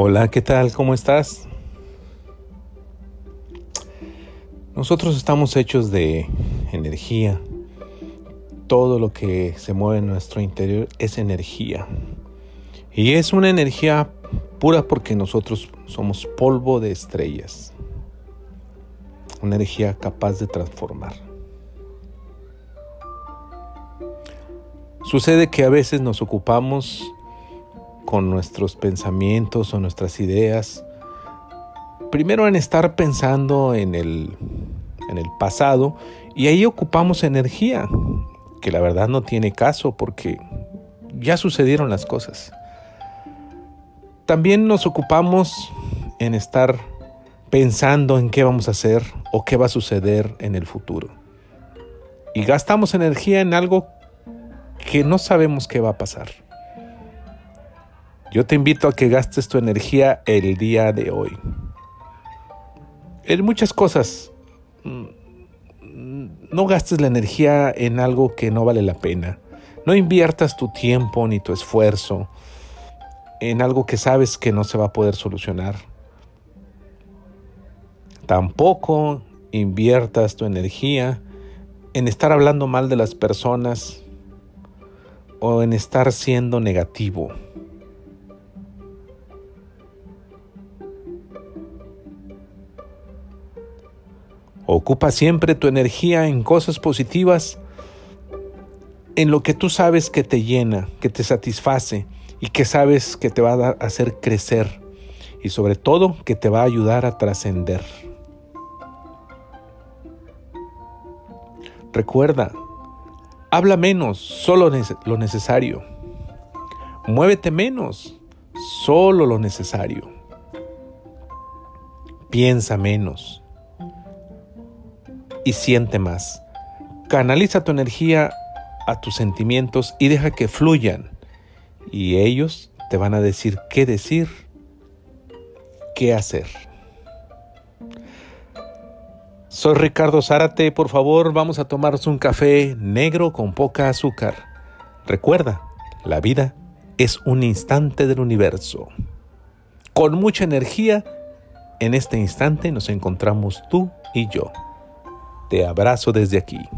Hola, ¿qué tal? ¿Cómo estás? Nosotros estamos hechos de energía. Todo lo que se mueve en nuestro interior es energía. Y es una energía pura porque nosotros somos polvo de estrellas. Una energía capaz de transformar. Sucede que a veces nos ocupamos con nuestros pensamientos o nuestras ideas, primero en estar pensando en el, en el pasado y ahí ocupamos energía, que la verdad no tiene caso porque ya sucedieron las cosas. También nos ocupamos en estar pensando en qué vamos a hacer o qué va a suceder en el futuro. Y gastamos energía en algo que no sabemos qué va a pasar. Yo te invito a que gastes tu energía el día de hoy. En muchas cosas. Mm, no gastes la energía en algo que no vale la pena. No inviertas tu tiempo ni tu esfuerzo en algo que sabes que no se va a poder solucionar. Tampoco inviertas tu energía en estar hablando mal de las personas o en estar siendo negativo. Ocupa siempre tu energía en cosas positivas, en lo que tú sabes que te llena, que te satisface y que sabes que te va a hacer crecer y sobre todo que te va a ayudar a trascender. Recuerda, habla menos, solo lo necesario. Muévete menos, solo lo necesario. Piensa menos y siente más. Canaliza tu energía a tus sentimientos y deja que fluyan. Y ellos te van a decir qué decir, qué hacer. Soy Ricardo Zárate, por favor vamos a tomarnos un café negro con poca azúcar. Recuerda, la vida es un instante del universo. Con mucha energía, en este instante nos encontramos tú y yo. Te abrazo desde aquí.